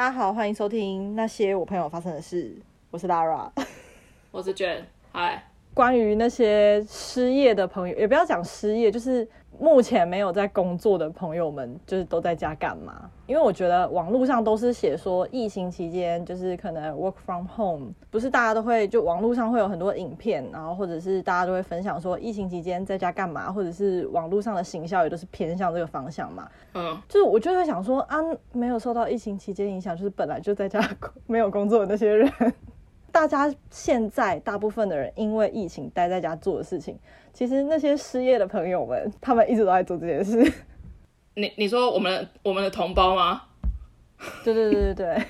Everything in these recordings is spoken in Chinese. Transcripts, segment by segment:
大家好，欢迎收听那些我朋友发生的事。我是 Lara，我是 Jane。嗨，关于那些失业的朋友，也不要讲失业，就是目前没有在工作的朋友们，就是都在家干嘛？因为我觉得网络上都是写说，疫情期间就是可能 work from home，不是大家都会就网络上会有很多影片，然后或者是大家都会分享说疫情期间在家干嘛，或者是网络上的行销也都是偏向这个方向嘛。嗯，就是我就会想说啊，没有受到疫情期间影响，就是本来就在家没有工作的那些人。大家现在大部分的人因为疫情待在家做的事情，其实那些失业的朋友们，他们一直都在做这件事。你你说我们我们的同胞吗？对对对对对。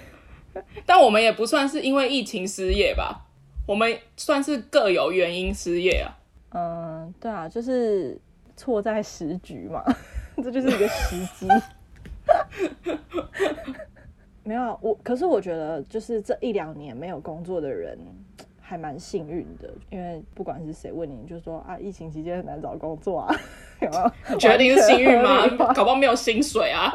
但我们也不算是因为疫情失业吧？我们算是各有原因失业啊。嗯，对啊，就是错在时局嘛，这就是一个时机。没有我，可是我觉得就是这一两年没有工作的人还蛮幸运的，因为不管是谁问你，就说啊，疫情期间很难找工作啊，有没有？决定是幸运吗？搞不好没有薪水啊。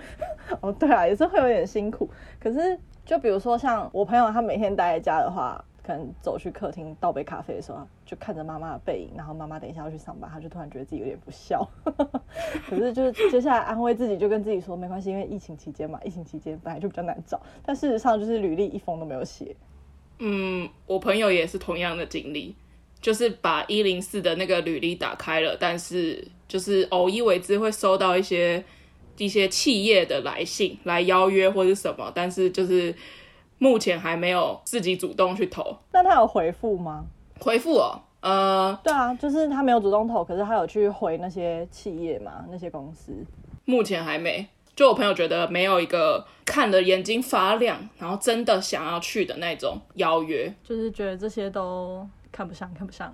哦，对啊，也是会有点辛苦。可是就比如说像我朋友，他每天待在家的话。可能走去客厅倒杯咖啡的时候，就看着妈妈的背影，然后妈妈等一下要去上班，他就突然觉得自己有点不孝。可是就是接下来安慰自己，就跟自己说没关系，因为疫情期间嘛，疫情期间本来就比较难找。但事实上就是履历一封都没有写。嗯，我朋友也是同样的经历，就是把一零四的那个履历打开了，但是就是偶一为之会收到一些一些企业的来信来邀约或者什么，但是就是。目前还没有自己主动去投，那他有回复吗？回复哦，呃，对啊，就是他没有主动投，可是他有去回那些企业嘛，那些公司。目前还没，就我朋友觉得没有一个看的眼睛发亮，然后真的想要去的那种邀约，就是觉得这些都看不上，看不上。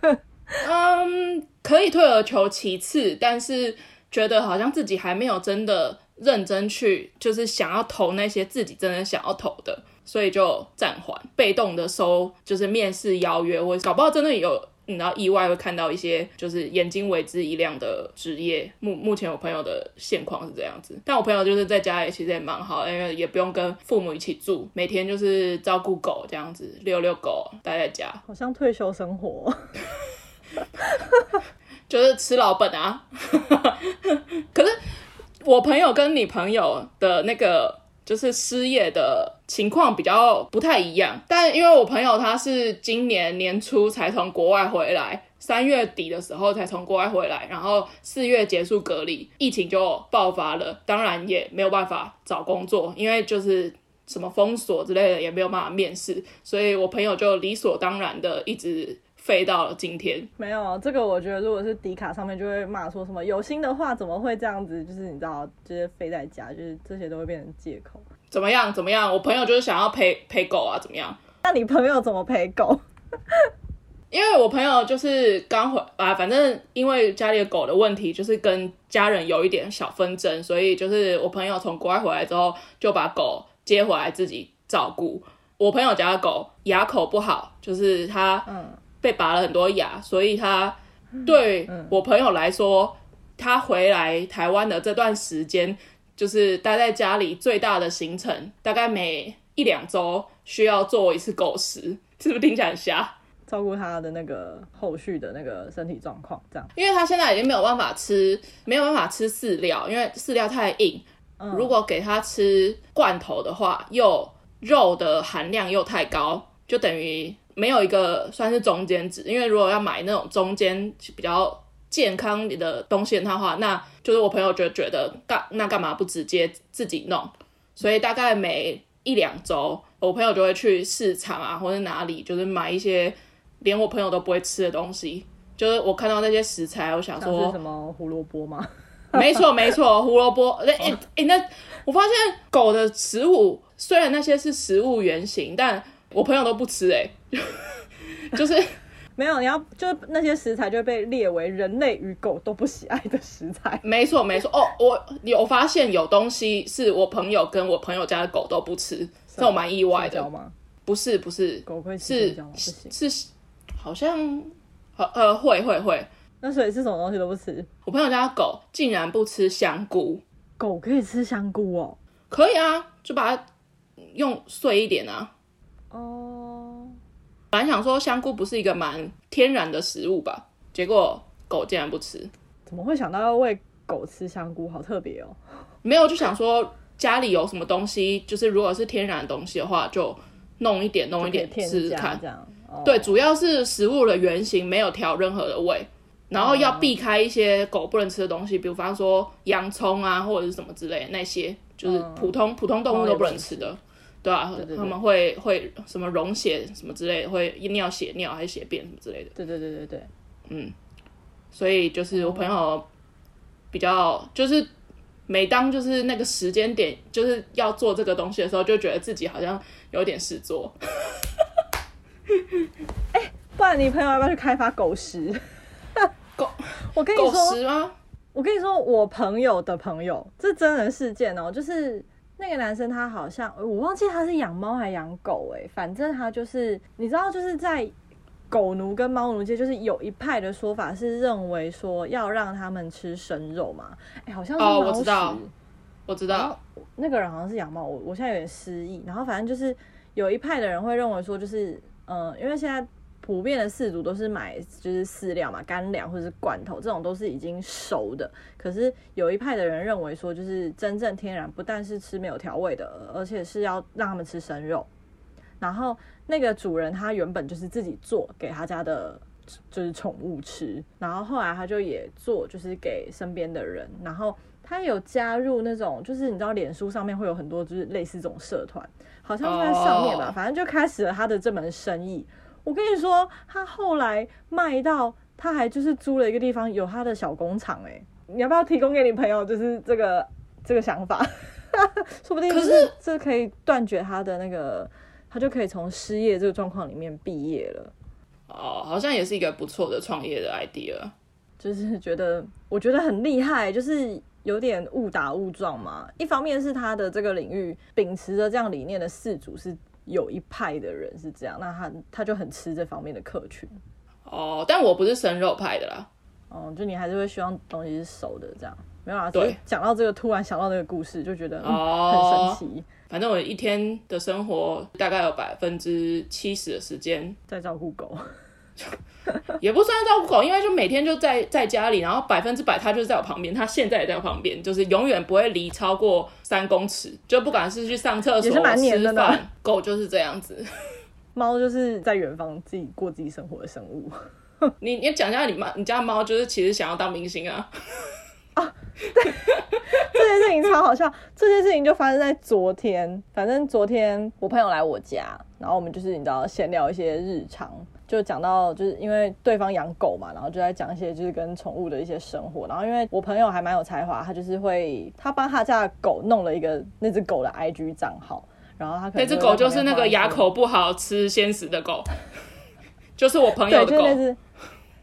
嗯，可以退而求其次，但是觉得好像自己还没有真的。认真去，就是想要投那些自己真的想要投的，所以就暂缓，被动的收，就是面试邀约，或搞不好真的有，你知道意外会看到一些，就是眼睛为之一亮的职业。目目前我朋友的现况是这样子，但我朋友就是在家里其实也蛮好，因为也不用跟父母一起住，每天就是照顾狗这样子，遛遛狗，待在家，好像退休生活，就是吃老本啊，可是。我朋友跟你朋友的那个就是失业的情况比较不太一样，但因为我朋友他是今年年初才从国外回来，三月底的时候才从国外回来，然后四月结束隔离，疫情就爆发了，当然也没有办法找工作，因为就是什么封锁之类的也没有办法面试，所以我朋友就理所当然的一直。废到了今天，没有这个，我觉得如果是迪卡上面就会骂说什么有心的话怎么会这样子？就是你知道，就是废在家，就是这些都会变成借口。怎么样？怎么样？我朋友就是想要陪陪狗啊，怎么样？那你朋友怎么陪狗？因为我朋友就是刚回啊，反正因为家里的狗的问题，就是跟家人有一点小纷争，所以就是我朋友从国外回来之后就把狗接回来自己照顾。我朋友家的狗牙口不好，就是它嗯。被拔了很多牙，所以他对我朋友来说，嗯、他回来台湾的这段时间，就是待在家里最大的行程，大概每一两周需要做一次狗食，是不是听起来很瞎？照顾他的那个后续的那个身体状况，这样。因为他现在已经没有办法吃，没有办法吃饲料，因为饲料太硬。嗯、如果给他吃罐头的话，又肉的含量又太高，就等于。没有一个算是中间值，因为如果要买那种中间比较健康的东西的话，那就是我朋友觉得觉得干那干嘛不直接自己弄？所以大概每一两周，我朋友就会去市场啊，或者哪里，就是买一些连我朋友都不会吃的东西。就是我看到那些食材，我想说什么胡萝卜吗？没错没错，胡萝卜。哎哎哎，那我发现狗的食物虽然那些是食物原型，但我朋友都不吃哎、欸，就是没有，你要就是那些食材就会被列为人类与狗都不喜爱的食材。没错没错哦，我有发现有东西是我朋友跟我朋友家的狗都不吃，这我蛮意外的。不是不是，狗会吃是是好像呃会会会。那所以是什么东西都不吃？我朋友家的狗竟然不吃香菇，狗可以吃香菇哦。可以啊，就把它用碎一点啊。哦，本来想说香菇不是一个蛮天然的食物吧，结果狗竟然不吃。怎么会想到要喂狗吃香菇？好特别哦。没有，就想说家里有什么东西，就是如果是天然的东西的话，就弄一点，弄一点试试看。这样。哦、对，主要是食物的原型没有调任何的味，然后要避开一些狗不能吃的东西，比方说洋葱啊，或者是什么之类的那些，就是普通、嗯、普通动物都不能吃的。对啊，对对对，他们会会什么溶血什么之类的，会尿血尿还是血便什么之类的。对对对对对，嗯，所以就是我朋友比较就是每当就是那个时间点就是要做这个东西的时候，就觉得自己好像有点事做。哎、欸，不然你朋友要不要去开发狗食？狗，我跟你说，狗食吗？我跟你说，我朋友的朋友，这真人事件哦，就是。那个男生他好像我忘记他是养猫还养狗哎，反正他就是你知道就是在狗奴跟猫奴界，就是有一派的说法是认为说要让他们吃生肉嘛，哎，好像是猫食。哦，我知道，我知道，那个人好像是养猫，我我现在有点失忆。然后反正就是有一派的人会认为说，就是嗯、呃，因为现在。普遍的饲主都是买就是饲料嘛，干粮或者是罐头，这种都是已经熟的。可是有一派的人认为说，就是真正天然，不但是吃没有调味的，而且是要让他们吃生肉。然后那个主人他原本就是自己做给他家的，就是宠物吃。然后后来他就也做，就是给身边的人。然后他有加入那种，就是你知道，脸书上面会有很多就是类似这种社团，好像是在上面吧，反正就开始了他的这门生意。我跟你说，他后来卖到，他还就是租了一个地方，有他的小工厂。哎，你要不要提供给你朋友？就是这个这个想法，说不定就是这可以断绝他的那个，他就可以从失业这个状况里面毕业了。哦，好像也是一个不错的创业的 idea。就是觉得我觉得很厉害，就是有点误打误撞嘛。一方面是他的这个领域秉持着这样理念的事主是。有一派的人是这样，那他他就很吃这方面的客群哦。但我不是生肉派的啦，哦，就你还是会希望东西是熟的这样。没有啊，对，讲到这个，突然想到这个故事，就觉得、嗯哦、很神奇。反正我一天的生活大概有百分之七十的时间在照顾狗。也不算照顾狗，因为就每天就在在家里，然后百分之百它就是在我旁边，它现在也在我旁边，就是永远不会离超过三公尺，就不管是去上厕所、吃饭，狗就是这样子。猫就是在远方自己过自己生活的生物。你你讲一下你猫，你家猫就是其实想要当明星啊？啊，对，这件事情超好笑。这件事情就发生在昨天，反正昨天我朋友来我家，然后我们就是你知道闲聊一些日常。就讲到，就是因为对方养狗嘛，然后就在讲一些就是跟宠物的一些生活。然后因为我朋友还蛮有才华，他就是会他帮他家的狗弄了一个那只狗的 IG 账号，然后他可能那只狗就是那个牙口不好吃鲜食的狗，就是我朋友的狗，对，就是那只，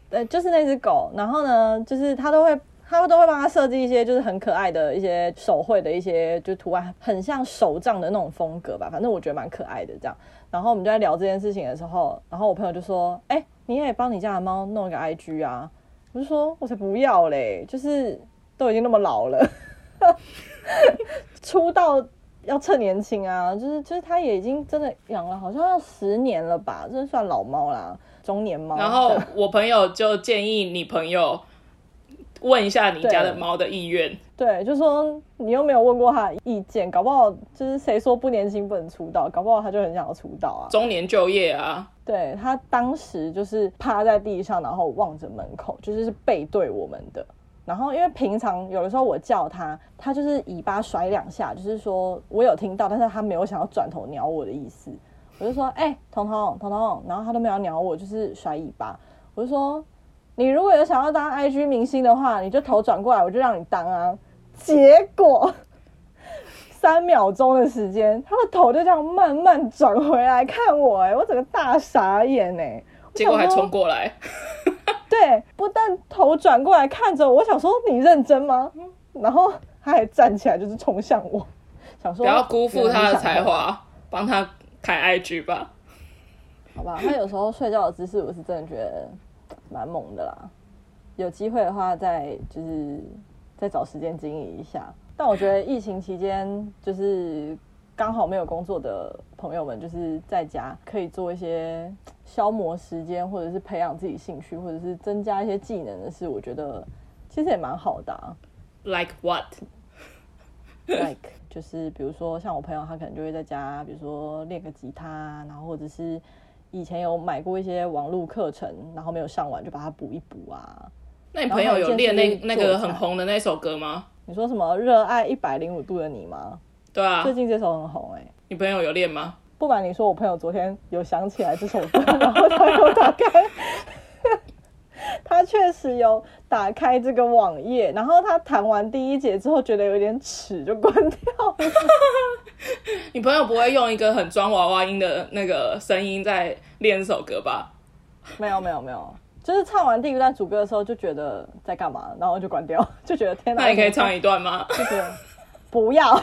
对，就是那只狗。然后呢，就是他都会他都会帮他设计一些就是很可爱的一些手绘的一些就图案，很像手账的那种风格吧。反正我觉得蛮可爱的这样。然后我们就在聊这件事情的时候，然后我朋友就说：“哎、你也帮你家的猫弄一个 IG 啊？”我就说：“我才不要嘞，就是都已经那么老了，出道要趁年轻啊！就是就是他也已经真的养了，好像要十年了吧，这算老猫啦，中年猫。”然后我朋友就建议你朋友。问一下你家的猫的意愿，对，就说你又没有问过他的意见，搞不好就是谁说不年轻不能出道，搞不好他就很想要出道啊，中年就业啊。对，他当时就是趴在地上，然后望着门口，就是是背对我们的。然后因为平常有的时候我叫他，他就是尾巴甩两下，就是说我有听到，但是他没有想要转头鸟我的意思。我就说，哎、欸，彤彤，彤彤，然后他都没有鸟我，就是甩尾巴。我就说。你如果有想要当 IG 明星的话，你就头转过来，我就让你当啊。结果三秒钟的时间，他的头就这样慢慢转回来看我，哎，我整个大傻眼哎。结果还冲过来。对，不但头转过来看着我，我想说你认真吗？然后他还站起来就是冲向我，想说不要辜负他的才华，帮他开 IG 吧。好吧，他有时候睡觉的姿势，我是真的觉得。蛮猛的啦，有机会的话再就是再找时间经营一下。但我觉得疫情期间就是。刚好没有工作的朋友们，就是在家可以做一些消磨时间，或者是培养自己兴趣，或者是增加一些技能的事。我觉得其实也蛮好的啊。Like what? Like 就是比如说像我朋友，他可能就会在家，比如说练个吉他，然后或者是以前有买过一些网络课程，然后没有上完就把它补一补啊。那你朋友有练那那个很红的那首歌吗？你说什么？热爱一百零五度的你吗？对啊，最近这首很红哎、欸。你朋友有练吗？不瞒你说，我朋友昨天有想起来这首歌，然后他有打开，他确实有打开这个网页，然后他弹完第一节之后觉得有点耻，就关掉了。你朋友不会用一个很装娃娃音的那个声音在练这首歌吧？没有没有没有，就是唱完第一段主歌的时候就觉得在干嘛，然后就关掉，就觉得天哪。那你可以唱一段吗？就是。不要，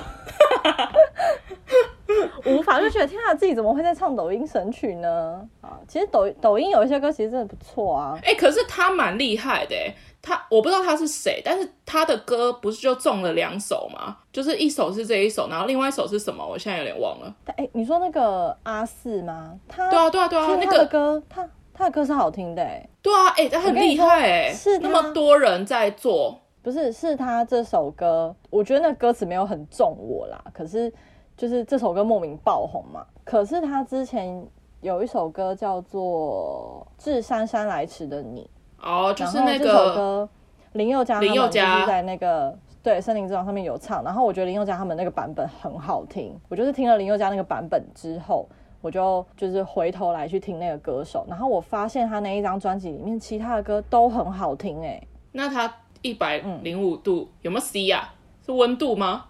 无法就觉得天啊，自己怎么会在唱抖音神曲呢？啊，其实抖抖音有一些歌其实真的不错啊。哎、欸，可是他蛮厉害的，他我不知道他是谁，但是他的歌不是就中了两首吗？就是一首是这一首，然后另外一首是什么？我现在有点忘了。哎、欸，你说那个阿四吗？他对啊对啊对啊，那个歌他他的歌是好听的，对啊，哎、欸，他很厉害哎，是那么多人在做。不是，是他这首歌，我觉得那歌词没有很中我啦。可是就是这首歌莫名爆红嘛。可是他之前有一首歌叫做《致姗姗来迟的你》，哦，就是那个这首歌林宥嘉，林宥嘉在那个对《森林之王》上面有唱。然后我觉得林宥嘉他们那个版本很好听。我就是听了林宥嘉那个版本之后，我就就是回头来去听那个歌手。然后我发现他那一张专辑里面其他的歌都很好听哎。那他。一百零五度、嗯、有没有 C 呀、啊？是温度吗？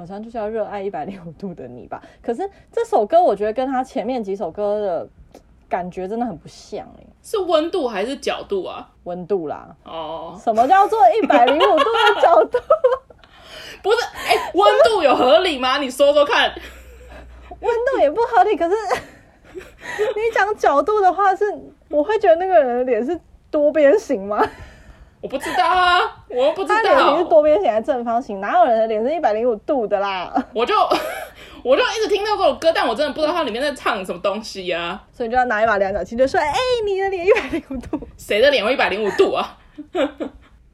好像就是要热爱一百零五 度的你吧。可是这首歌我觉得跟他前面几首歌的感觉真的很不像哎。是温度还是角度啊？温度啦。哦。什么叫做一百零五 度的角度？不是，哎、欸，温度有合理吗？你说说看。温度也不合理，可是你讲角度的话是，是我会觉得那个人的脸是多边形吗？我不知道啊，我又不知道。他脸是多边形还是正方形？哪有人的脸是一百零五度的啦？我就 我就一直听到这首歌，但我真的不知道它里面在唱什么东西呀、啊。所以你就要拿一把量角器，就说：“哎、欸，你的脸一百零五度，谁的脸会一百零五度啊？”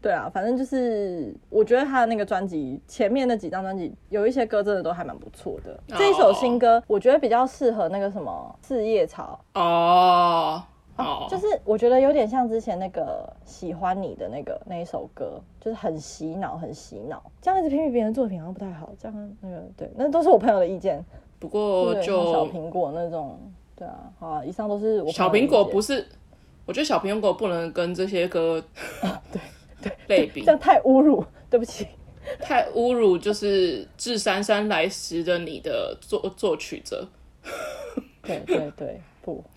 对啊，反正就是我觉得他的那个专辑前面那几张专辑有一些歌真的都还蛮不错的。Oh. 这一首新歌我觉得比较适合那个什么四叶草哦。Oh. 哦，oh. 就是我觉得有点像之前那个喜欢你的那个那一首歌，就是很洗脑，很洗脑。这样子批评别人作品好像不太好。这样那个对，那都是我朋友的意见。不过就小苹果那种，对啊，好啊，以上都是我小苹果不是，我觉得小苹果不能跟这些歌 啊，对对类比，比这样太侮辱，对不起，太侮辱，就是致姗姗来迟的你的作作曲者，对对对。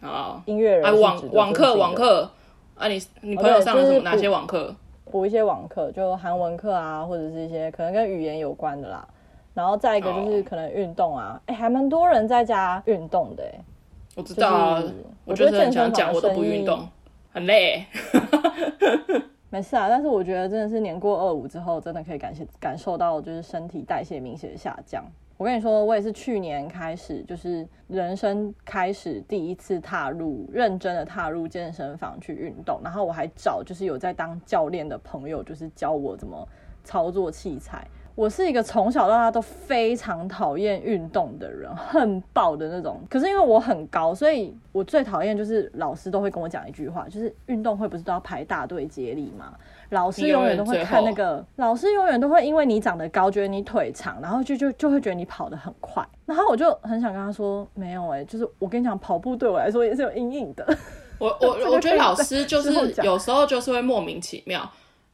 啊，音乐人啊，网网课网课啊，你你朋友上了什么、okay, 哪些网课？补一些网课，就韩文课啊，或者是一些可能跟语言有关的啦。然后再一个就是可能运动啊，哎、oh. 欸，还蛮多人在家运动的、欸。我知道啊，就是、我觉得健身房我都不运动，很累。没事啊，但是我觉得真的是年过二五之后，真的可以感谢感受到就是身体代谢明显的下降。我跟你说，我也是去年开始，就是人生开始第一次踏入认真的踏入健身房去运动，然后我还找就是有在当教练的朋友，就是教我怎么操作器材。我是一个从小到大都非常讨厌运动的人，很爆的那种。可是因为我很高，所以我最讨厌就是老师都会跟我讲一句话，就是运动会不是都要排大队接力吗？老师永远都会看那个，老师永远都会因为你长得高，觉得你腿长，然后就就就会觉得你跑得很快。然后我就很想跟他说，没有哎、欸，就是我跟你讲，跑步对我来说也是有阴影的。我 我我觉得老师就是有时候就是会莫名其妙，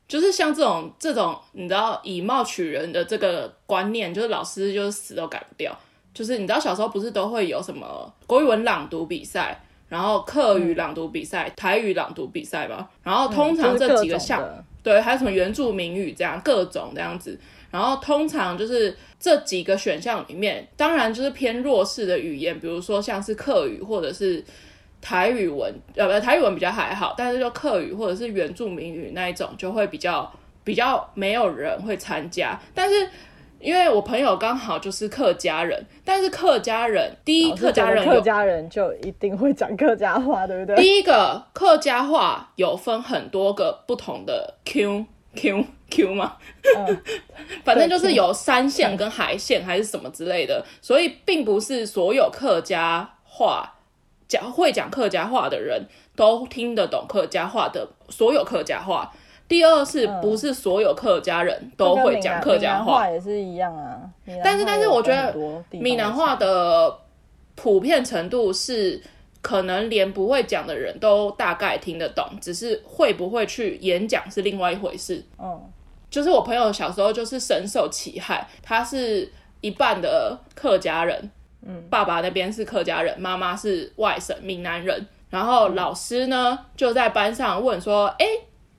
就是像这种这种你知道以貌取人的这个观念，就是老师就是死都改不掉。就是你知道小时候不是都会有什么国语文朗读比赛？然后客语朗读比赛、嗯、台语朗读比赛吧，然后通常这几个项，嗯就是、对，还有什么原住民语这样各种这样子，然后通常就是这几个选项里面，当然就是偏弱势的语言，比如说像是客语或者是台语文，呃，不，台语文比较还好，但是就客语或者是原住民语那一种就会比较比较没有人会参加，但是因为我朋友刚好就是客家人，但是客家人第一客家人客家人就一定会讲客家话，对不对？第一个客家话有分很多个不同的 Q Q Q 嘛，嗯、反正就是有山线跟海线还是什么之类的，嗯、所以并不是所有客家话讲会讲客家话的人都听得懂客家话的所有客家话。第二是不是所有客家人都会讲客家话？话也是一样啊。但是但是我觉得闽南话的普遍程度是可能连不会讲的人都大概听得懂，只是会不会去演讲是另外一回事。嗯，就是我朋友小时候就是深受其害，他是一半的客家人，嗯，爸爸那边是客家人，妈妈是外省闽南人，然后老师呢就在班上问说，哎。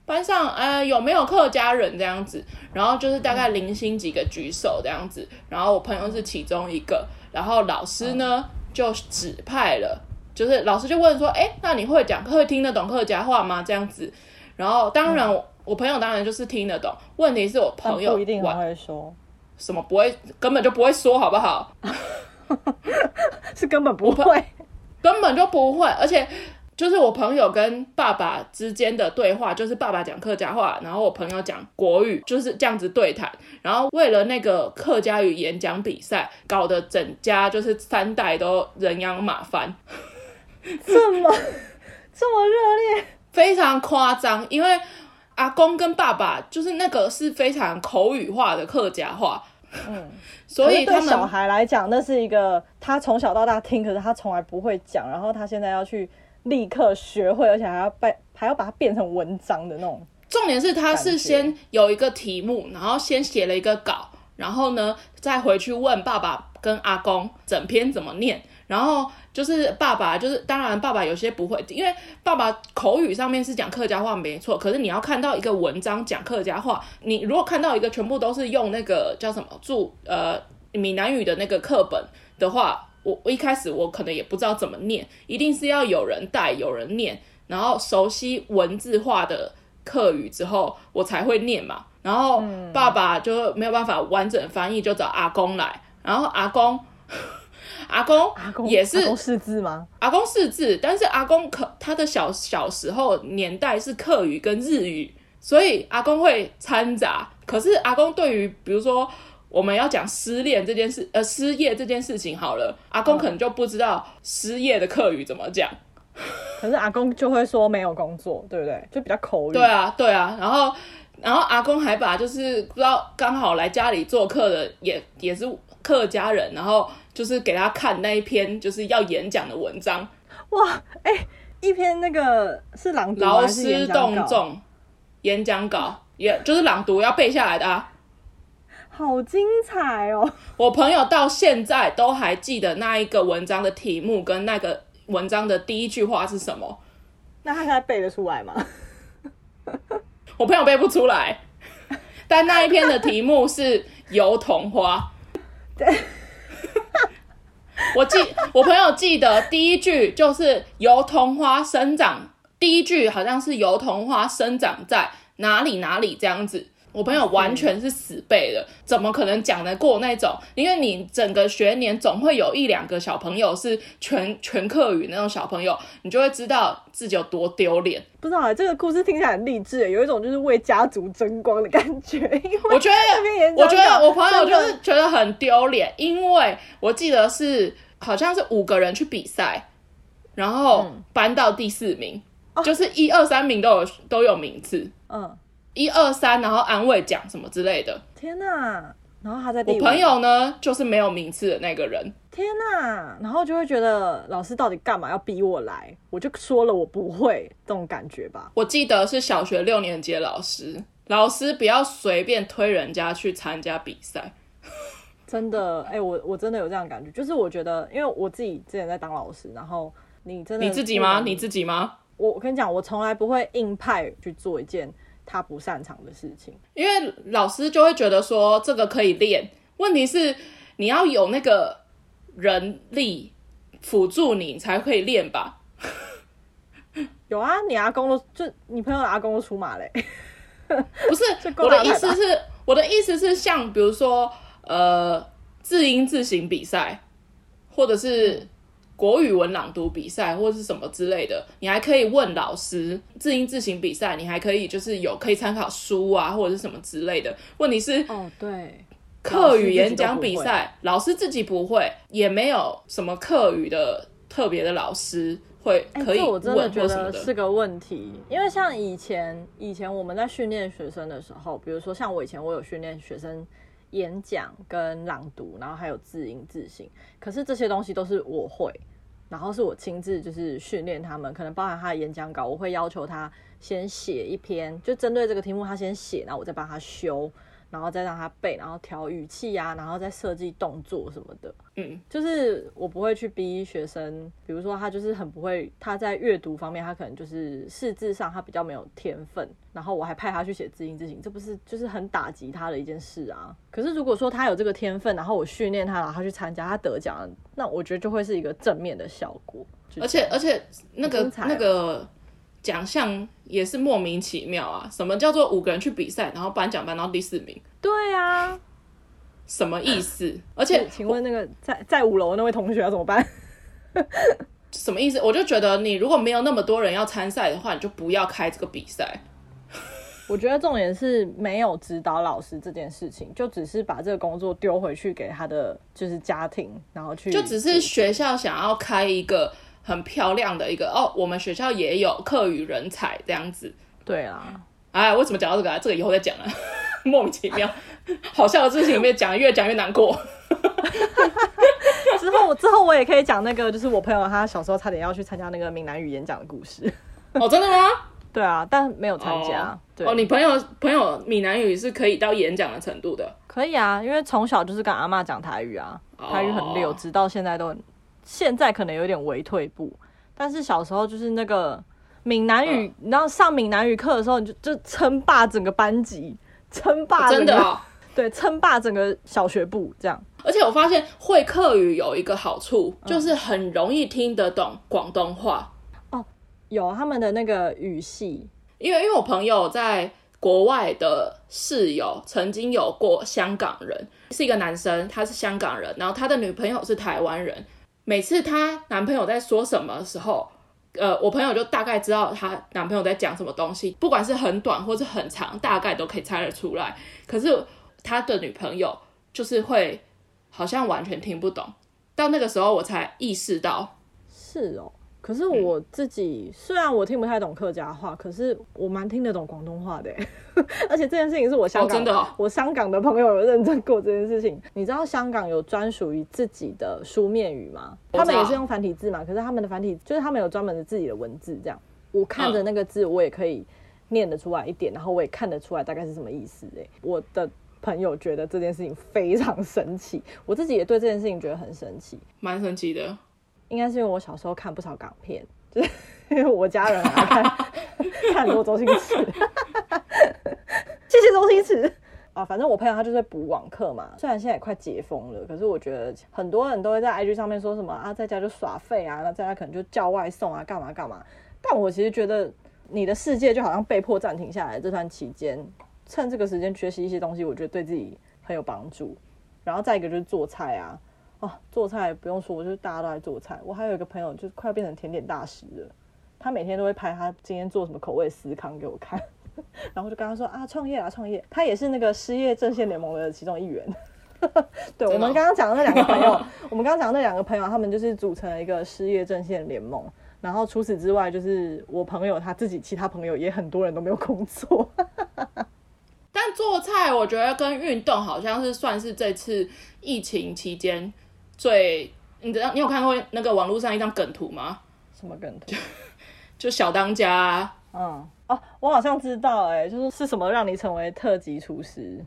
班上呃有没有客家人这样子，然后就是大概零星几个举手这样子，然后我朋友是其中一个，然后老师呢就指派了，就是老师就问说，哎，那你会讲会听得懂客家话吗？这样子，然后当然我朋友当然就是听得懂，问题是我朋友不一定会说，什么不会，根本就不会说，好不好？是根本不会，根本就不会，而且。就是我朋友跟爸爸之间的对话，就是爸爸讲客家话，然后我朋友讲国语，就是这样子对谈。然后为了那个客家语演讲比赛，搞得整家就是三代都人仰马翻，这么这么热烈，非常夸张。因为阿公跟爸爸就是那个是非常口语化的客家话，嗯，所以对小孩来讲，那是一个他从小到大听，可是他从来不会讲，然后他现在要去。立刻学会，而且还要把还要把它变成文章的那种。重点是他是先有一个题目，然后先写了一个稿，然后呢再回去问爸爸跟阿公整篇怎么念。然后就是爸爸，就是当然爸爸有些不会，因为爸爸口语上面是讲客家话没错，可是你要看到一个文章讲客家话，你如果看到一个全部都是用那个叫什么注呃闽南语的那个课本的话。我我一开始我可能也不知道怎么念，一定是要有人带，有人念，然后熟悉文字化的课语之后，我才会念嘛。然后爸爸就没有办法完整翻译，就找阿公来。然后阿公，阿公阿公也是识字吗？阿公识字，但是阿公可他的小小时候年代是客语跟日语，所以阿公会掺杂。可是阿公对于比如说。我们要讲失恋这件事，呃，失业这件事情好了，阿公可能就不知道失业的客语怎么讲，可是阿公就会说没有工作，对不对？就比较口语。对啊，对啊，然后，然后阿公还把就是不知道刚好来家里做客的也也是客家人，然后就是给他看那一篇就是要演讲的文章。哇，哎、欸，一篇那个是朗读还是演讲稿？劳师动众，演讲稿，也就是朗读要背下来的啊。好精彩哦！我朋友到现在都还记得那一个文章的题目跟那个文章的第一句话是什么。那他现在背得出来吗？我朋友背不出来，但那一篇的题目是油桐花。对，我记我朋友记得第一句就是油桐花生长，第一句好像是油桐花生长在哪里哪里这样子。我朋友完全是死背的，怎么可能讲得过那种？因为你整个学年总会有一两个小朋友是全全课语那种小朋友，你就会知道自己有多丢脸。不知道啊，这个故事听起来很励志，有一种就是为家族争光的感觉。因为我觉得，我觉得我朋友就是觉得很丢脸，因为我记得是好像是五个人去比赛，然后搬到第四名，嗯、就是一二三名都有都有名次。嗯。一二三，然后安慰奖什么之类的。天哪！然后他在第我朋友呢，就是没有名次的那个人。天哪！然后就会觉得老师到底干嘛要逼我来？我就说了我不会，这种感觉吧。我记得是小学六年级的老师，老师不要随便推人家去参加比赛。真的，哎、欸，我我真的有这样的感觉，就是我觉得，因为我自己之前在当老师，然后你真的你自己吗？你自己吗？我我跟你讲，我从来不会硬派去做一件。他不擅长的事情，因为老师就会觉得说这个可以练。问题是你要有那个人力辅助你才可以练吧？有啊，你阿公都就你朋友的阿公都出马嘞。不是，我的意思是，我的意思是像比如说呃字音字形比赛，或者是国语文朗读比赛，或者是什么之类的，你还可以问老师字音字形比赛，你还可以就是有可以参考书啊，或者是什么之类的。问题是哦，对，课语演讲比赛，老师自己不会，也没有什么课语的特别的老师。会可以、欸，我真的觉得是个问题，因为像以前以前我们在训练学生的时候，比如说像我以前我有训练学生演讲跟朗读，然后还有字音字形，可是这些东西都是我会，然后是我亲自就是训练他们，可能包含他的演讲稿，我会要求他先写一篇，就针对这个题目他先写，然后我再帮他修。然后再让他背，然后调语气呀、啊，然后再设计动作什么的。嗯，就是我不会去逼学生，比如说他就是很不会，他在阅读方面他可能就是识字上他比较没有天分，然后我还派他去写字音字形，这不是就是很打击他的一件事啊？可是如果说他有这个天分，然后我训练他，然后他去参加，他得奖，那我觉得就会是一个正面的效果。而且而且那个那个。奖项也是莫名其妙啊！什么叫做五个人去比赛，然后颁奖颁到第四名？对啊，什么意思？而且，请问那个在在五楼那位同学要怎么办？什么意思？我就觉得你如果没有那么多人要参赛的话，你就不要开这个比赛。我觉得重点是没有指导老师这件事情，就只是把这个工作丢回去给他的就是家庭，然后去就只是学校想要开一个。很漂亮的一个哦，我们学校也有课语人才这样子。对啊，哎，为什么讲到这个啊？这个以后再讲了，莫名其妙，好笑的事情没讲，越讲越难过。之后之后我也可以讲那个，就是我朋友他小时候差点要去参加那个闽南语演讲的故事。哦，真的吗？对啊，但没有参加。哦，对哦，你朋友朋友闽南语是可以到演讲的程度的？可以啊，因为从小就是跟阿妈讲台语啊，台语很溜，哦，直到现在都很。现在可能有点微退步，但是小时候就是那个闽南语，你知道上闽南语课的时候，你就就称霸整个班级，称霸真的哦，对，称霸整个小学部这样。而且我发现会客语有一个好处，就是很容易听得懂广东话。哦，有他们的那个语系，因为因为我朋友在国外的室友曾经有过香港人，是一个男生，他是香港人，然后他的女朋友是台湾人。每次她男朋友在说什么的时候，呃，我朋友就大概知道她男朋友在讲什么东西，不管是很短或是很长，大概都可以猜得出来。可是她的女朋友就是会好像完全听不懂，到那个时候我才意识到，是哦。可是我自己、嗯、虽然我听不太懂客家话，可是我蛮听得懂广东话的，而且这件事情是我香港、哦、真的、哦，我香港的朋友有认证过这件事情。你知道香港有专属于自己的书面语吗？他们也是用繁体字嘛，可是他们的繁体就是他们有专门的自己的文字，这样我看着那个字，我也可以念得出来一点，然后我也看得出来大概是什么意思。哎，我的朋友觉得这件事情非常神奇，我自己也对这件事情觉得很神奇，蛮神奇的。应该是因为我小时候看不少港片，就是因 为我家人爱看看多周星驰，谢谢周星驰啊！反正我朋友他就是补网课嘛，虽然现在也快解封了，可是我觉得很多人都会在 IG 上面说什么啊，在家就耍废啊，那在家可能就叫外送啊，干嘛干嘛。但我其实觉得你的世界就好像被迫暂停下来，这段期间趁这个时间学习一些东西，我觉得对自己很有帮助。然后再一个就是做菜啊。哦，做菜不用说，我就是大家都在做菜。我还有一个朋友，就是快要变成甜点大师了。他每天都会拍他今天做什么口味司康给我看，然后就跟他说啊，创业啊，创业。他也是那个失业阵线联盟的其中一员。对，我们刚刚讲的那两个朋友，我们刚刚讲的那两个朋友，他们就是组成了一个失业阵线联盟。然后除此之外，就是我朋友他自己，其他朋友也很多人都没有工作。但做菜，我觉得跟运动好像是算是这次疫情期间。最，你知道你有看过那个网络上一张梗图吗？什么梗图？就，就小当家啊。嗯，哦，我好像知道，哎，就是是什么让你成为特级厨师？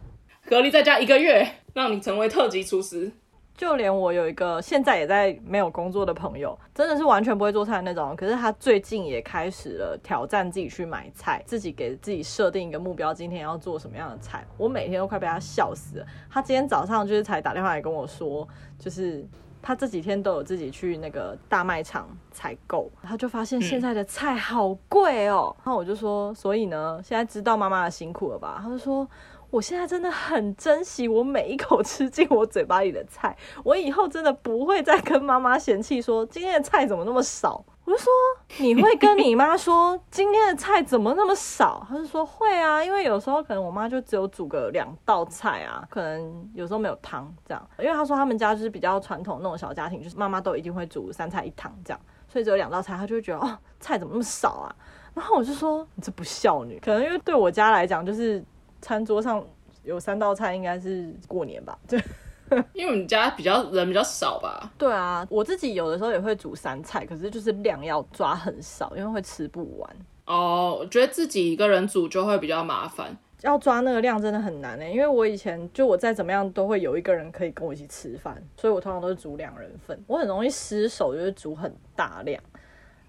隔离在家一个月，让你成为特级厨师。就连我有一个现在也在没有工作的朋友，真的是完全不会做菜的那种。可是他最近也开始了挑战自己去买菜，自己给自己设定一个目标，今天要做什么样的菜。我每天都快被他笑死了。他今天早上就是才打电话来跟我说，就是他这几天都有自己去那个大卖场采购，他就发现现在的菜好贵哦。然后我就说，所以呢，现在知道妈妈的辛苦了吧？他就说。我现在真的很珍惜我每一口吃进我嘴巴里的菜，我以后真的不会再跟妈妈嫌弃说今天的菜怎么那么少。我就说，你会跟你妈说今天的菜怎么那么少？她就说会啊，因为有时候可能我妈就只有煮个两道菜啊，可能有时候没有汤这样。因为她说他们家就是比较传统那种小家庭，就是妈妈都一定会煮三菜一汤这样，所以只有两道菜，她就会觉得哦，菜怎么那么少啊？然后我就说你这不孝女，可能因为对我家来讲，就是餐桌上有三道菜应该是过年吧，对。因为我们家比较人比较少吧。对啊，我自己有的时候也会煮三菜，可是就是量要抓很少，因为会吃不完。哦，我觉得自己一个人煮就会比较麻烦，要抓那个量真的很难呢。因为我以前就我再怎么样都会有一个人可以跟我一起吃饭，所以我通常都是煮两人份。我很容易失手，就是煮很大量，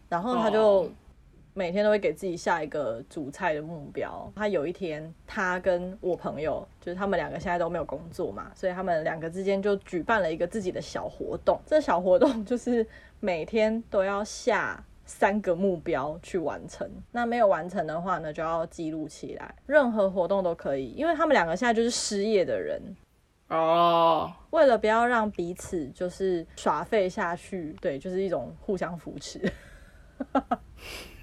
然后他就。哦每天都会给自己下一个煮菜的目标。他有一天，他跟我朋友，就是他们两个现在都没有工作嘛，所以他们两个之间就举办了一个自己的小活动。这小活动就是每天都要下三个目标去完成。那没有完成的话呢，就要记录起来。任何活动都可以，因为他们两个现在就是失业的人哦。为了不要让彼此就是耍废下去，对，就是一种互相扶持。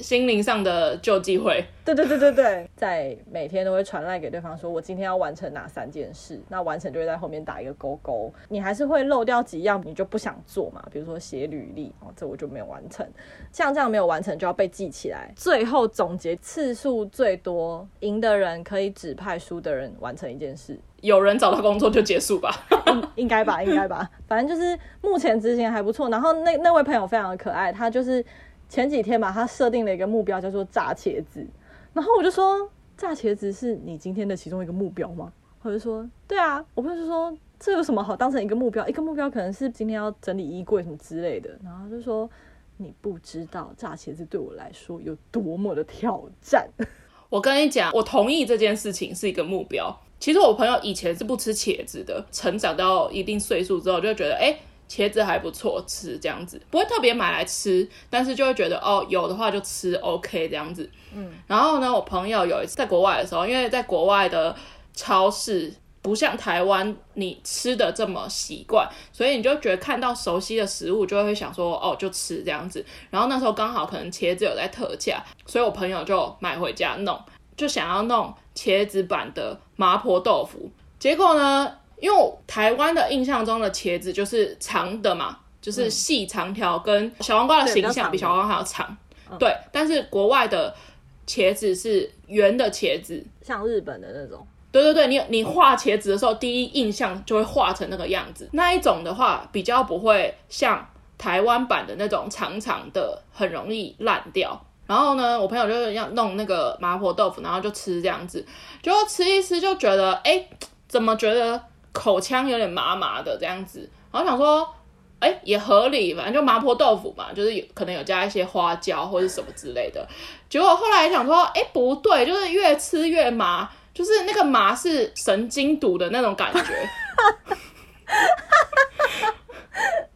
心灵上的救济会，对对对对对，在每天都会传赖给对方，说我今天要完成哪三件事，那完成就会在后面打一个勾勾。你还是会漏掉几样，你就不想做嘛，比如说写履历，哦，这我就没有完成。像这样没有完成就要被记起来，最后总结次数最多，赢的人可以指派输的人完成一件事。有人找到工作就结束吧，应应该吧，应该吧，反正就是目前执行还不错。然后那那位朋友非常的可爱，他就是。前几天吧，他设定了一个目标，叫做炸茄子。然后我就说，炸茄子是你今天的其中一个目标吗？他就说，对啊。我朋友就说，这有什么好当成一个目标？一个目标可能是今天要整理衣柜什么之类的。然后就说，你不知道炸茄子对我来说有多么的挑战。我跟你讲，我同意这件事情是一个目标。其实我朋友以前是不吃茄子的，成长到一定岁数之后，就觉得，哎、茄子还不错吃，这样子不会特别买来吃，但是就会觉得哦，有的话就吃 OK 这样子。嗯，然后呢，我朋友有一次在国外的时候，因为在国外的超市不像台湾你吃的这么习惯，所以你就觉得看到熟悉的食物就会想说哦，就吃这样子。然后那时候刚好可能茄子有在特价，所以我朋友就买回家弄，就想要弄茄子版的麻婆豆腐，结果呢，因为台湾的印象中的茄子就是长的嘛，就是细长条，跟小黄瓜的形象比小黄瓜还要长。对，对，但是国外的茄子是圆的茄子，像日本的那种。对对对，你你画茄子的时候，第一印象就会画成那个样子。那一种的话，比较不会像台湾版的那种长长的，很容易烂掉。然后呢，我朋友就是要弄那个麻婆豆腐，然后就吃这样子，就吃一吃就觉得，哎，怎么觉得？口腔有点麻麻的这样子，然后想说，哎、也合理，反正就麻婆豆腐嘛，就是有可能有加一些花椒或者什么之类的。结果后来想说，哎、不对，就是越吃越麻，就是那个麻是神经毒的那种感觉。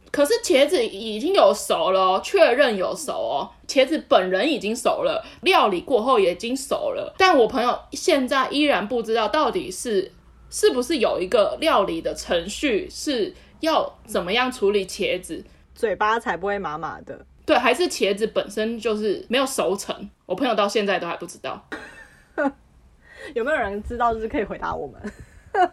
可是茄子已经有熟了，确认有熟哦，茄子本人已经熟了，料理过后也已经熟了，但我朋友现在依然不知道到底是。是不是有一个料理的程序是要怎么样处理茄子，嘴巴才不会麻麻的？对，还是茄子本身就是没有熟成？我朋友到现在都还不知道。有没有人知道？就是可以回答我们。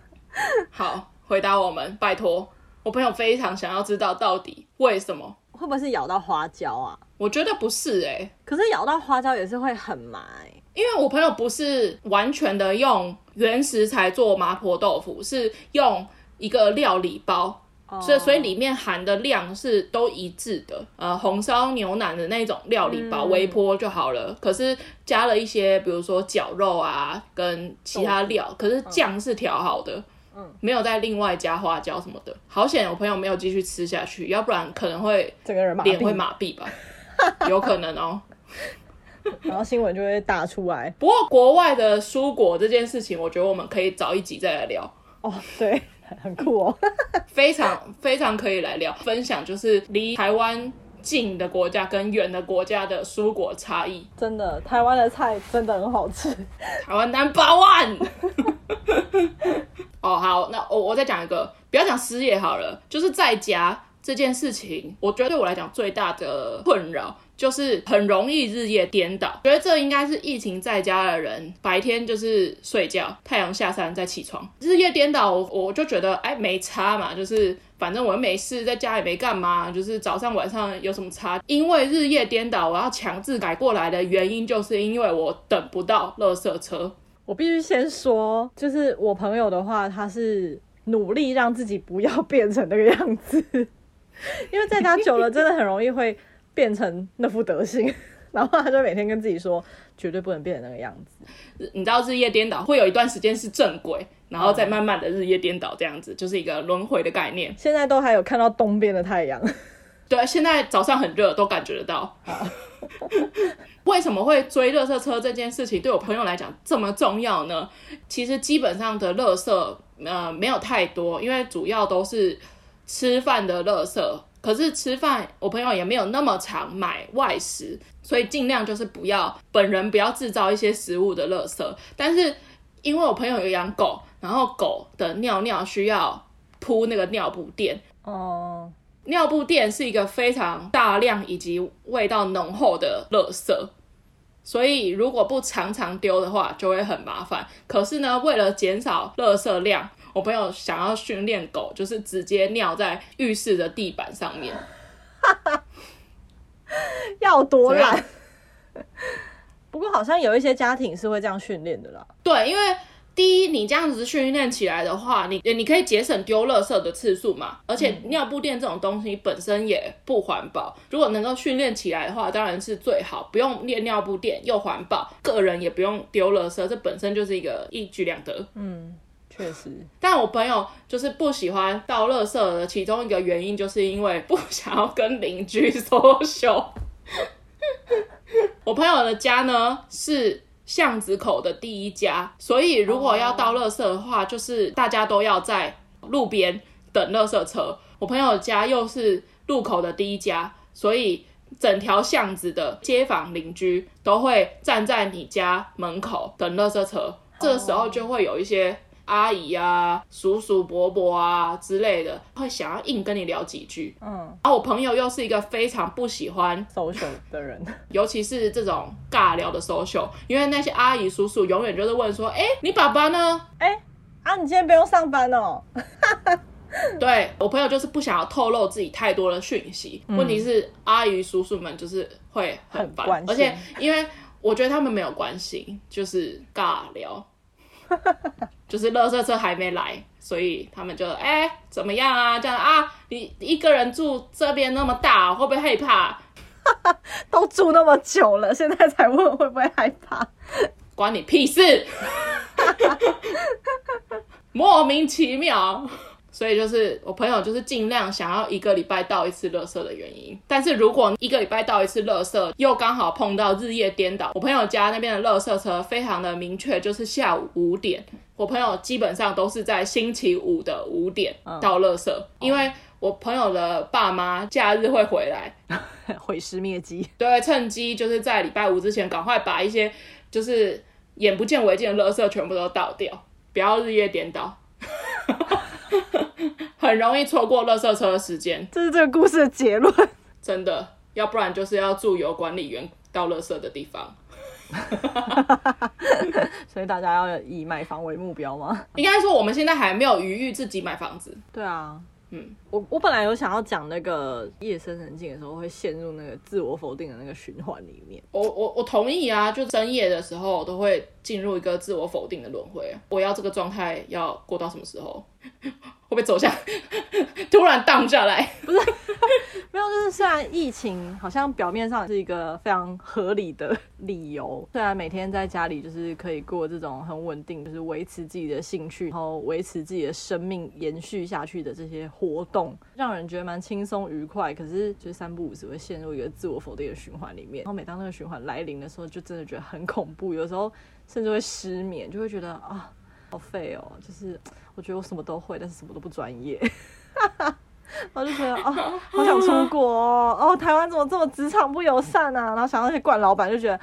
好，回答我们，拜托。我朋友非常想要知道到底为什么？会不会是咬到花椒啊？我觉得不是哎、欸，可是咬到花椒也是会很麻哎、欸。因为我朋友不是完全的用原食材做麻婆豆腐，是用一个料理包，所以所以里面含的量是都一致的。呃，红烧牛腩的那种料理包，微波就好了。可是加了一些，比如说绞肉啊，跟其他料，可是酱是调好的，没有再另外加花椒什么的。好险，我朋友没有继续吃下去，要不然可能会整个人脸会麻痹吧，有可能哦。然后新闻就会打出来。不过国外的蔬果这件事情，我觉得我们可以早一集再来聊。哦，对，很酷哦，非常非常可以来聊分享，就是离台湾近的国家跟远的国家的蔬果差异。真的，台湾的菜真的很好吃，台湾 number one。哦，好，那我我再讲一个，不要讲失业好了，就是在家这件事情，我觉得对我来讲最大的困扰。就是很容易日夜颠倒，觉得这应该是疫情在家的人白天就是睡觉，太阳下山再起床，日夜颠倒我，我就觉得哎没差嘛，就是反正我又没事，在家也没干嘛，就是早上晚上有什么差？因为日夜颠倒，我要强制改过来的原因，就是因为我等不到垃圾车。我必须先说，就是我朋友的话，他是努力让自己不要变成那个样子，因为在家久了，真的很容易会。变成那副德行，然后他就每天跟自己说，绝对不能变成那个样子。你知道日夜颠倒会有一段时间是正轨，然后再慢慢的日夜颠倒，这样子、嗯、就是一个轮回的概念。现在都还有看到东边的太阳。对，现在早上很热，都感觉得到。为什么会追垃圾车这件事情对我朋友来讲这么重要呢？其实基本上的垃圾呃没有太多，因为主要都是吃饭的垃圾。可是吃饭，我朋友也没有那么常买外食，所以尽量就是不要本人不要制造一些食物的垃圾。但是因为我朋友有养狗，然后狗的尿尿需要铺那个尿布垫哦，尿布垫是一个非常大量以及味道浓厚的垃圾，所以如果不常常丢的话，就会很麻烦。可是呢，为了减少垃圾量。我朋友想要训练狗，就是直接尿在浴室的地板上面，要多懒。不过好像有一些家庭是会这样训练的啦。对，因为第一，你这样子训练起来的话，你你可以节省丢垃圾的次数嘛。而且尿布垫这种东西本身也不环保，如果能够训练起来的话，当然是最好。不用练尿布垫又环保，个人也不用丢垃圾，这本身就是一个一举两得。嗯。确实，但我朋友就是不喜欢倒垃圾的其中一个原因，就是因为不想要跟邻居 social。我朋友的家呢是巷子口的第一家，所以如果要倒垃圾的话，就是大家都要在路边等垃圾车。我朋友家又是路口的第一家，所以整条巷子的街坊邻居都会站在你家门口等垃圾车。这个时候就会有一些。阿姨啊、叔叔伯伯啊之类的，会想要硬跟你聊几句。嗯，然后我朋友又是一个非常不喜欢 social 的人，尤其是这种尬聊的 social，因为那些阿姨叔叔永远就是问说：“哎、欸，你爸爸呢？哎、欸，啊，你今天不用上班哦。” 对，我朋友就是不想要透露自己太多的讯息。嗯、问题是阿姨叔叔们就是会很烦，而且因为我觉得他们没有关系，就是尬聊。就是垃圾车还没来，所以他们就哎、欸、怎么样啊？这样啊，你一个人住这边那么大，会不会害怕？都住那么久了，现在才问会不会害怕？关你屁事！莫名其妙。所以就是我朋友就是尽量想要一个礼拜倒一次垃圾的原因，但是如果一个礼拜倒一次垃圾，又刚好碰到日夜颠倒，我朋友家那边的垃圾车非常的明确，就是下午五点，我朋友基本上都是在星期五的五点倒垃圾，嗯、因为我朋友的爸妈假日会回来。毁尸灭迹，对，趁机就是在礼拜五之前赶快把一些就是眼不见为净的垃圾全部都倒掉，不要日夜颠倒。很容易错过垃圾车的时间，这是这个故事的结论。真的，要不然就是要住由管理员倒垃圾的地方。所以大家要以买房为目标吗？应该说我们现在还没有余裕自己买房子。对啊。嗯，我我本来有想要讲那个夜深人静的时候会陷入那个自我否定的那个循环里面。我我我同意啊，就深夜的时候我都会进入一个自我否定的轮回。我要这个状态要过到什么时候？会不会走向突然荡下来？不是，没有，就是虽然疫情好像表面上是一个非常合理的理由，虽然每天在家里就是可以过这种很稳定，就是维持自己的兴趣，然后维持自己的生命延续下去的这些活动，让人觉得蛮轻松愉快。可是就是三不五时会陷入一个自我否定的循环里面，然后每当那个循环来临的时候，就真的觉得很恐怖，有时候甚至会失眠，就会觉得啊。好废哦，就是我觉得我什么都会，但是什么都不专业。我就觉得哦，好想出国哦，台湾怎么这么职场不友善啊？然后想到那些惯老板就觉得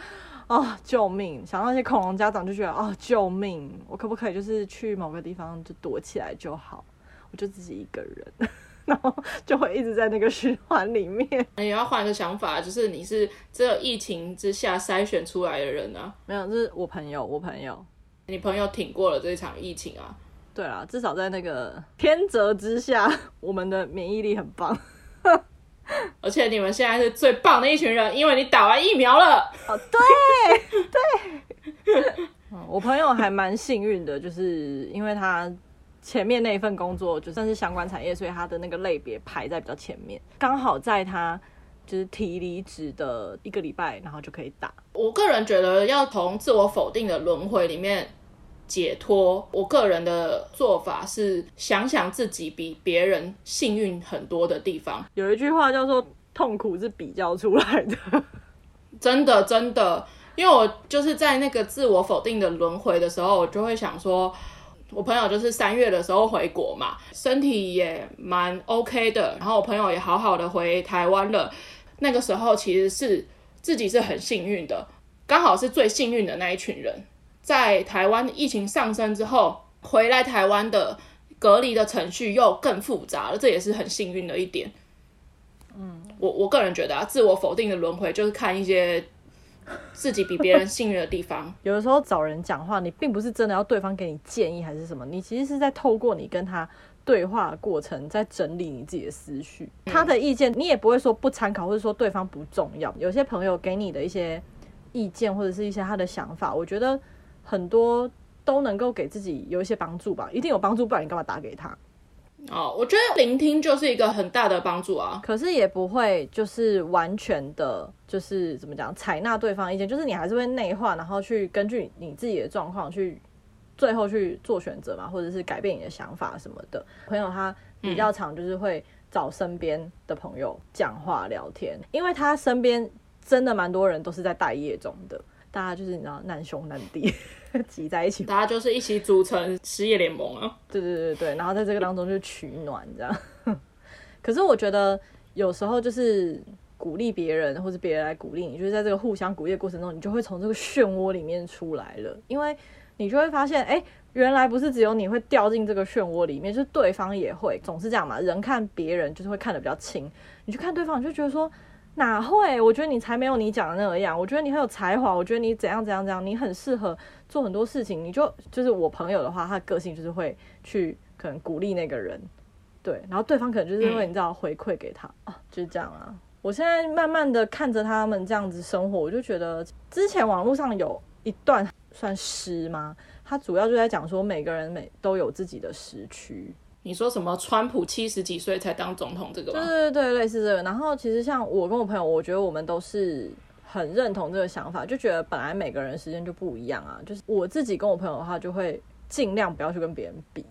哦，救命！想到那些恐龙家长就觉得哦，救命！我可不可以就是去某个地方就躲起来就好？我就自己一个人，然后就会一直在那个循环里面。你要换一个想法，就是你是只有疫情之下筛选出来的人啊？没有，这是我朋友，我朋友，你朋友挺过了这一场疫情啊？对啊，至少在那个天择之下，我们的免疫力很棒。而且你们现在是最棒的一群人，因为你打完疫苗了。哦，对对。我朋友还蛮幸运的，就是因为他前面那一份工作就算是相关产业，所以他的那个类别排在比较前面，刚好在他就是提离职的一个礼拜，然后就可以打。我个人觉得要从自我否定的轮回里面。解脱，我个人的做法是想想自己比别人幸运很多的地方。有一句话叫做“痛苦是比较出来的”，真的真的，因为我就是在那个自我否定的轮回的时候，我就会想说，我朋友就是三月的时候回国嘛，身体也蛮 OK 的，然后我朋友也好好的回台湾了。那个时候其实是自己是很幸运的，刚好是最幸运的那一群人。在台湾疫情上升之后，回来台湾的隔离的程序又更复杂了，这也是很幸运的一点。嗯，我我个人觉得啊，自我否定的轮回就是看一些自己比别人幸运的地方。有的时候找人讲话，你并不是真的要对方给你建议还是什么，你其实是在透过你跟他对话的过程，在整理你自己的思绪。他的意见你也不会说不参考，或者说对方不重要。有些朋友给你的一些意见或者是一些他的想法，我觉得。很多都能够给自己有一些帮助吧，一定有帮助，不然你干嘛打给他？哦，我觉得聆听就是一个很大的帮助啊。可是也不会就是完全的，就是怎么讲，采纳对方意见，就是你还是会内化，然后去根据你自己的状况去最后去做选择嘛，或者是改变你的想法什么的。朋友他比较常就是会找身边的朋友讲话聊天，因为他身边真的蛮多人都是在待业中的。大家就是你知道难兄难弟 挤在一起，大家就是一起组成失业联盟啊！对对对对，然后在这个当中就取暖这样。可是我觉得有时候就是鼓励别人，或者别人来鼓励你，就是在这个互相鼓励的过程中，你就会从这个漩涡里面出来了。因为你就会发现，哎，原来不是只有你会掉进这个漩涡里面，就是对方也会，总是这样嘛。人看别人就是会看得比较轻，你去看对方，你就觉得说。哪会？我觉得你才没有你讲的那个样。我觉得你很有才华，我觉得你怎样怎样怎样，你很适合做很多事情。你就就是我朋友的话，他的个性就是会去可能鼓励那个人，对，然后对方可能就是因为你知道回馈给他啊，就是这样啊。我现在慢慢的看着他们这样子生活，我就觉得之前网络上有一段算诗吗？他主要就在讲说每个人每都有自己的时区。你说什么？川普七十几岁才当总统，这个吗？对对对，类似这个。然后其实像我跟我朋友，我觉得我们都是很认同这个想法，就觉得本来每个人时间就不一样啊。就是我自己跟我朋友的话，就会尽量不要去跟别人比，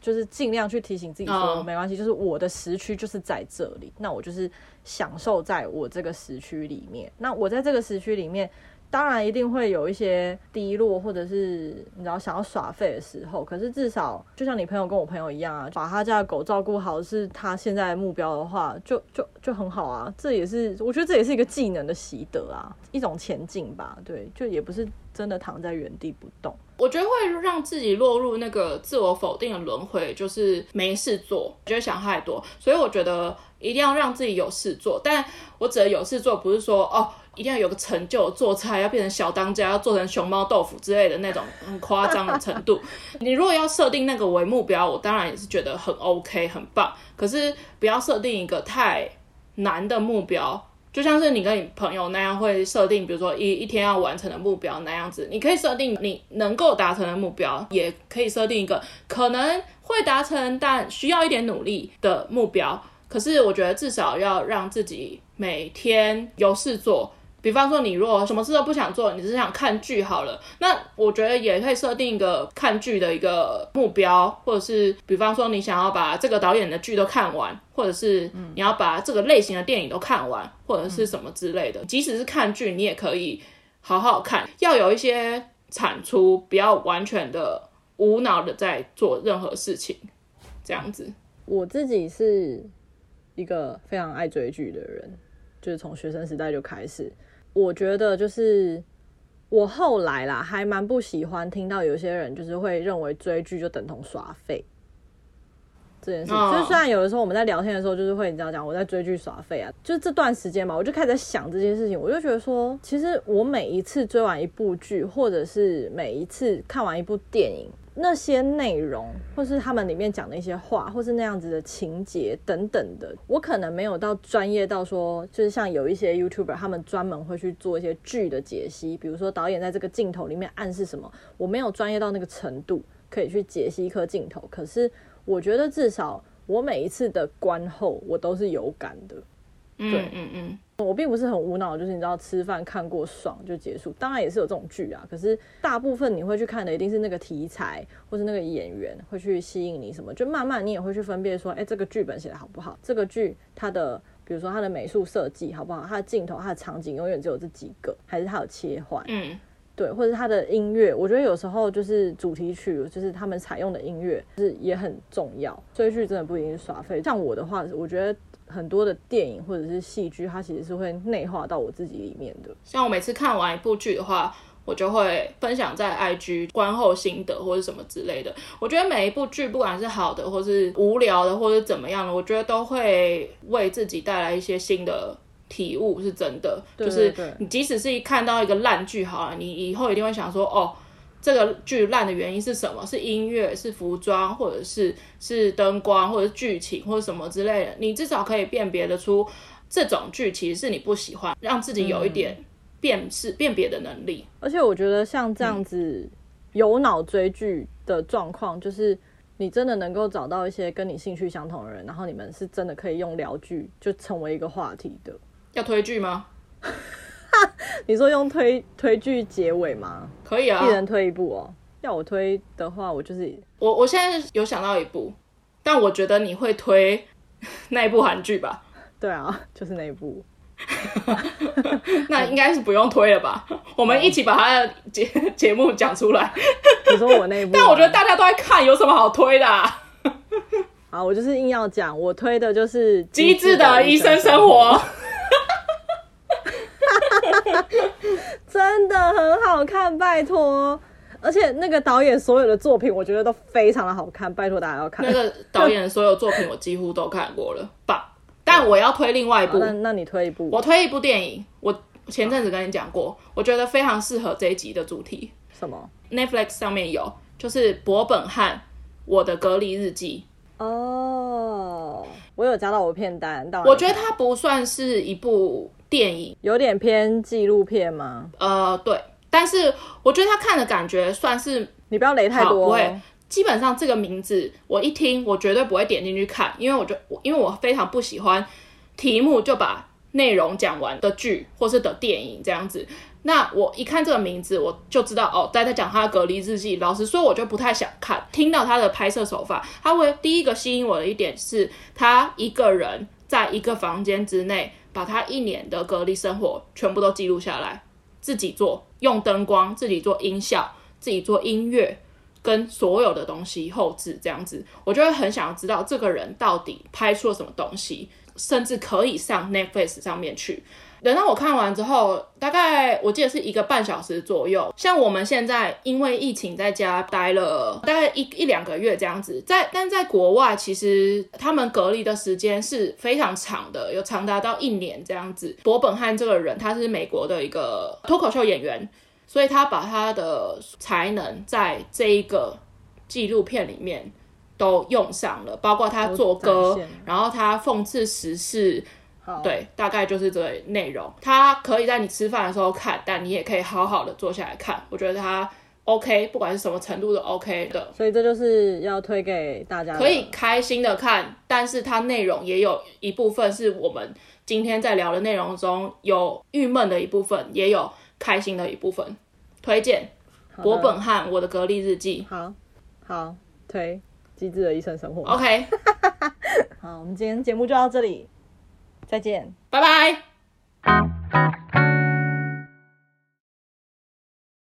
就是尽量去提醒自己说、哦、没关系，就是我的时区就是在这里，那我就是享受在我这个时区里面。那我在这个时区里面。当然一定会有一些低落，或者是你知道想要耍废的时候。可是至少就像你朋友跟我朋友一样啊，把他家的狗照顾好是他现在目标的话，就就就很好啊。这也是我觉得这也是一个技能的习得啊，一种前进吧。对，就也不是真的躺在原地不动。我觉得会让自己落入那个自我否定的轮回，就是没事做，觉得想太多。所以我觉得一定要让自己有事做。但我指的有事做，不是说哦。一定要有个成就，做菜要变成小当家，要做成熊猫豆腐之类的那种很夸张的程度。你如果要设定那个为目标，我当然也是觉得很 OK，很棒。可是不要设定一个太难的目标，就像是你跟你朋友那样会设定，比如说一一天要完成的目标那样子。你可以设定你能够达成的目标，也可以设定一个可能会达成但需要一点努力的目标。可是我觉得至少要让自己每天有事做。比方说，你如果什么事都不想做，你只是想看剧好了，那我觉得也可以设定一个看剧的一个目标，或者是比方说你想要把这个导演的剧都看完，或者是你要把这个类型的电影都看完，或者是什么之类的。即使是看剧，你也可以好好看，要有一些产出，不要完全的无脑的在做任何事情，这样子。我自己是。一个非常爱追剧的人，就是从学生时代就开始。我觉得就是我后来啦，还蛮不喜欢听到有些人就是会认为追剧就等同耍废这件事。Oh. 就是虽然有的时候我们在聊天的时候，就是会你知道讲我在追剧耍废啊，就是这段时间嘛，我就开始在想这件事情，我就觉得说，其实我每一次追完一部剧，或者是每一次看完一部电影。那些内容，或是他们里面讲的一些话，或是那样子的情节等等的，我可能没有到专业到说，就是像有一些 YouTuber，他们专门会去做一些剧的解析，比如说导演在这个镜头里面暗示什么，我没有专业到那个程度可以去解析一颗镜头。可是我觉得至少我每一次的观后，我都是有感的。对，嗯嗯嗯。我并不是很无脑，就是你知道吃饭看过爽就结束，当然也是有这种剧啊。可是大部分你会去看的一定是那个题材，或是那个演员会去吸引你什么，就慢慢你也会去分辨说，哎、欸，这个剧本写的好不好？这个剧它的，比如说它的美术设计好不好？它的镜头、它的场景永远只有这几个，还是它有切换？嗯，对，或者它的音乐，我觉得有时候就是主题曲，就是他们采用的音乐，就是也很重要。追剧真的不一定是耍废，像我的话，我觉得。很多的电影或者是戏剧，它其实是会内化到我自己里面的。像我每次看完一部剧的话，我就会分享在 IG 观后心得或者什么之类的。我觉得每一部剧，不管是好的，或是无聊的，或者怎么样的，我觉得都会为自己带来一些新的体悟，是真的。对对对。就是你即使是一看到一个烂剧，好了，你以后一定会想说，哦。这个剧烂的原因是什么？是音乐，是服装，或者是是灯光，或者是剧情，或者什么之类的。你至少可以辨别得出这种剧其实是你不喜欢，让自己有一点辨识、嗯、辨别的能力。而且我觉得像这样子有脑追剧的状况，就是你真的能够找到一些跟你兴趣相同的人，然后你们是真的可以用聊剧就成为一个话题的。要推剧吗？你说用推推剧结尾吗？可以啊，一人推一部哦。要我推的话，我就是我。我现在有想到一部，但我觉得你会推 那一部韩剧吧？对啊，就是那一部。那应该是不用推了吧？我们一起把他的节节目讲出来。你说我那一部，但我觉得大家都在看，有什么好推的啊？好，我就是硬要讲，我推的就是《机智的医生生活》。真的很好看，拜托！而且那个导演所有的作品，我觉得都非常的好看，拜托大家要看。那个导演所有作品，我几乎都看过了吧？但我要推另外一部，那那你推一部？我推一部电影，我前阵子跟你讲过，我觉得非常适合这一集的主题。什么？Netflix 上面有，就是博本汉《我的隔离日记》。哦，我有加到我片单，但我觉得它不算是一部。电影有点偏纪录片吗？呃，对，但是我觉得他看的感觉算是，你不要雷太多哦。不会，基本上这个名字我一听，我绝对不会点进去看，因为我就因为我非常不喜欢题目就把内容讲完的剧或是的电影这样子。那我一看这个名字，我就知道哦，大家讲他的隔离日记。老实说，我就不太想看。听到他的拍摄手法，他会第一个吸引我的一点是他一个人在一个房间之内。把他一年的隔离生活全部都记录下来，自己做，用灯光，自己做音效，自己做音乐，跟所有的东西后置这样子，我就会很想要知道这个人到底拍出了什么东西，甚至可以上 Netflix 上面去。等到我看完之后，大概我记得是一个半小时左右。像我们现在因为疫情在家待了大概一一两个月这样子，在但在国外其实他们隔离的时间是非常长的，有长达到一年这样子。伯本汉这个人他是美国的一个脱口秀演员，所以他把他的才能在这一个纪录片里面都用上了，包括他做歌，然后他讽刺时事。好对，大概就是这个内容。它可以在你吃饭的时候看，但你也可以好好的坐下来看。我觉得它 OK，不管是什么程度都 OK 的。所以这就是要推给大家，可以开心的看，但是它内容也有一部分是我们今天在聊的内容中有郁闷的一部分，也有开心的一部分。推荐柏本汉《我的隔离日记》。好，好，推机智的医生生活。OK，好，我们今天节目就到这里。再见。拜拜。